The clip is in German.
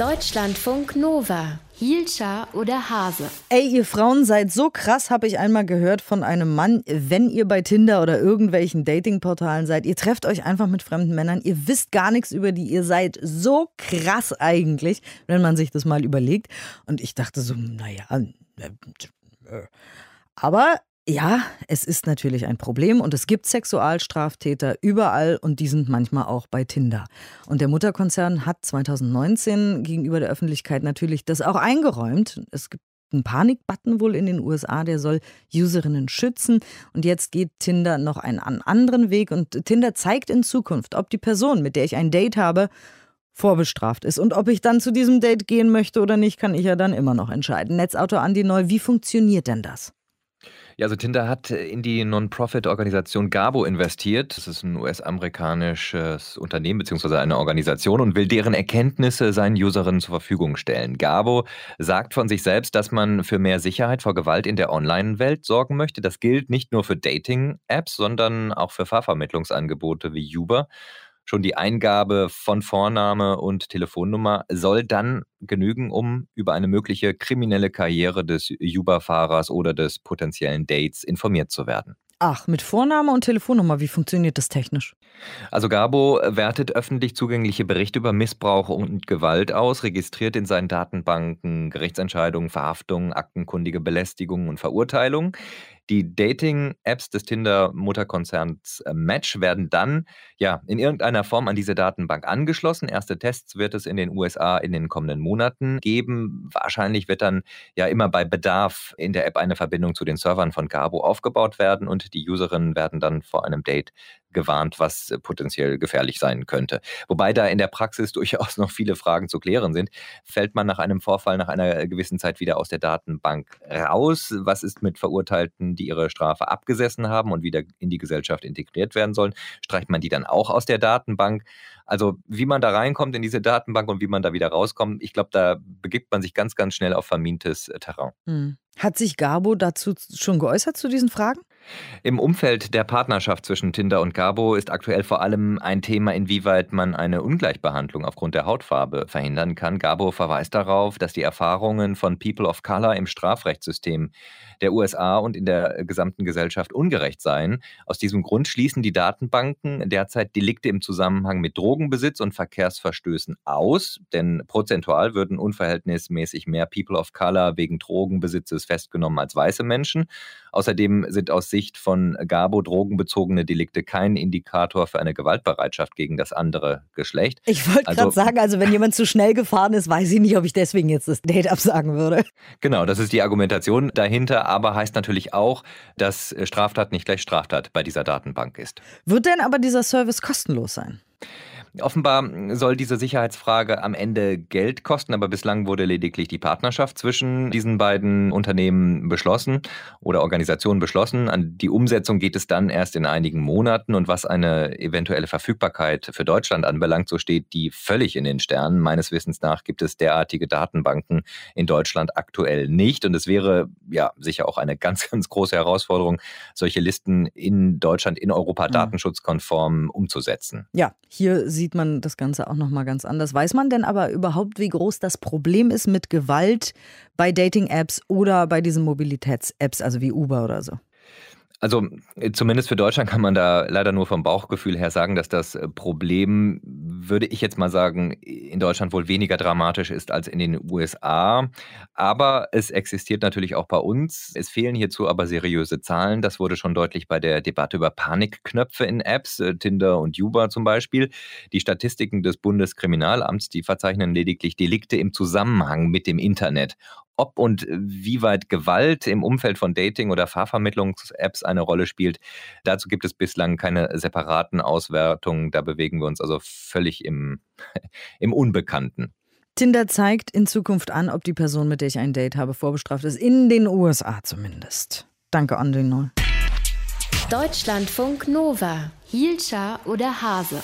Deutschlandfunk Nova. Hielscher oder Hase? Ey, ihr Frauen seid so krass, habe ich einmal gehört von einem Mann. Wenn ihr bei Tinder oder irgendwelchen Datingportalen seid, ihr trefft euch einfach mit fremden Männern, ihr wisst gar nichts über die, ihr seid so krass eigentlich, wenn man sich das mal überlegt. Und ich dachte so, naja, äh, äh. aber ja, es ist natürlich ein Problem und es gibt Sexualstraftäter überall und die sind manchmal auch bei Tinder. Und der Mutterkonzern hat 2019 gegenüber der Öffentlichkeit natürlich das auch eingeräumt. Es gibt einen Panikbutton wohl in den USA, der soll Userinnen schützen. Und jetzt geht Tinder noch einen anderen Weg und Tinder zeigt in Zukunft, ob die Person, mit der ich ein Date habe, vorbestraft ist. Und ob ich dann zu diesem Date gehen möchte oder nicht, kann ich ja dann immer noch entscheiden. Netzautor Andi Neu, wie funktioniert denn das? Ja, also Tinder hat in die Non-Profit-Organisation Gabo investiert. Das ist ein US-amerikanisches Unternehmen bzw. eine Organisation und will deren Erkenntnisse seinen Userinnen zur Verfügung stellen. Gabo sagt von sich selbst, dass man für mehr Sicherheit vor Gewalt in der Online-Welt sorgen möchte. Das gilt nicht nur für Dating-Apps, sondern auch für Fahrvermittlungsangebote wie Uber. Schon die Eingabe von Vorname und Telefonnummer soll dann genügen, um über eine mögliche kriminelle Karriere des Uber-Fahrers oder des potenziellen Dates informiert zu werden. Ach, mit Vorname und Telefonnummer, wie funktioniert das technisch? Also Gabo wertet öffentlich zugängliche Berichte über Missbrauch und Gewalt aus, registriert in seinen Datenbanken Gerichtsentscheidungen, Verhaftungen, aktenkundige Belästigungen und Verurteilungen. Die Dating-Apps des Tinder-Mutterkonzerns äh, Match werden dann ja in irgendeiner Form an diese Datenbank angeschlossen. Erste Tests wird es in den USA in den kommenden Monaten geben. Wahrscheinlich wird dann ja immer bei Bedarf in der App eine Verbindung zu den Servern von Gabo aufgebaut werden und die Userinnen werden dann vor einem Date gewarnt, was potenziell gefährlich sein könnte. Wobei da in der Praxis durchaus noch viele Fragen zu klären sind. Fällt man nach einem Vorfall nach einer gewissen Zeit wieder aus der Datenbank raus? Was ist mit Verurteilten, die ihre Strafe abgesessen haben und wieder in die Gesellschaft integriert werden sollen, streicht man die dann auch aus der Datenbank. Also wie man da reinkommt in diese Datenbank und wie man da wieder rauskommt, ich glaube, da begibt man sich ganz, ganz schnell auf vermintes äh, Terrain. Hm. Hat sich Gabo dazu schon geäußert zu diesen Fragen? Im Umfeld der Partnerschaft zwischen Tinder und Gabo ist aktuell vor allem ein Thema, inwieweit man eine Ungleichbehandlung aufgrund der Hautfarbe verhindern kann. Gabo verweist darauf, dass die Erfahrungen von People of Color im Strafrechtssystem der USA und in der gesamten Gesellschaft ungerecht seien. Aus diesem Grund schließen die Datenbanken derzeit Delikte im Zusammenhang mit Drogenbesitz und Verkehrsverstößen aus, denn prozentual würden unverhältnismäßig mehr People of Color wegen Drogenbesitzes festgenommen als weiße Menschen. Außerdem sind aus Sicht von Gabo drogenbezogene Delikte kein Indikator für eine Gewaltbereitschaft gegen das andere Geschlecht. Ich wollte also, gerade sagen, also wenn jemand zu schnell gefahren ist, weiß ich nicht, ob ich deswegen jetzt das Date absagen würde. Genau, das ist die Argumentation dahinter, aber heißt natürlich auch, dass Straftat nicht gleich Straftat bei dieser Datenbank ist. Wird denn aber dieser Service kostenlos sein? Offenbar soll diese Sicherheitsfrage am Ende Geld kosten, aber bislang wurde lediglich die Partnerschaft zwischen diesen beiden Unternehmen beschlossen oder Organisationen beschlossen. An die Umsetzung geht es dann erst in einigen Monaten und was eine eventuelle Verfügbarkeit für Deutschland anbelangt, so steht die völlig in den Sternen. Meines Wissens nach gibt es derartige Datenbanken in Deutschland aktuell nicht und es wäre ja sicher auch eine ganz, ganz große Herausforderung, solche Listen in Deutschland, in Europa mhm. datenschutzkonform umzusetzen. Ja, hier sieht man das Ganze auch noch mal ganz anders. Weiß man denn aber überhaupt, wie groß das Problem ist mit Gewalt bei Dating-Apps oder bei diesen Mobilitäts-Apps, also wie Uber oder so? Also äh, zumindest für Deutschland kann man da leider nur vom Bauchgefühl her sagen, dass das äh, Problem, würde ich jetzt mal sagen, in Deutschland wohl weniger dramatisch ist als in den USA. Aber es existiert natürlich auch bei uns. Es fehlen hierzu aber seriöse Zahlen. Das wurde schon deutlich bei der Debatte über Panikknöpfe in Apps, äh, Tinder und Uber zum Beispiel. Die Statistiken des Bundeskriminalamts, die verzeichnen lediglich Delikte im Zusammenhang mit dem Internet ob und wie weit Gewalt im Umfeld von Dating- oder Fahrvermittlungs-Apps eine Rolle spielt, dazu gibt es bislang keine separaten Auswertungen. Da bewegen wir uns also völlig im, im Unbekannten. Tinder zeigt in Zukunft an, ob die Person, mit der ich ein Date habe, vorbestraft ist. In den USA zumindest. Danke, André Noll. Deutschlandfunk Nova. Hielscher oder Hase?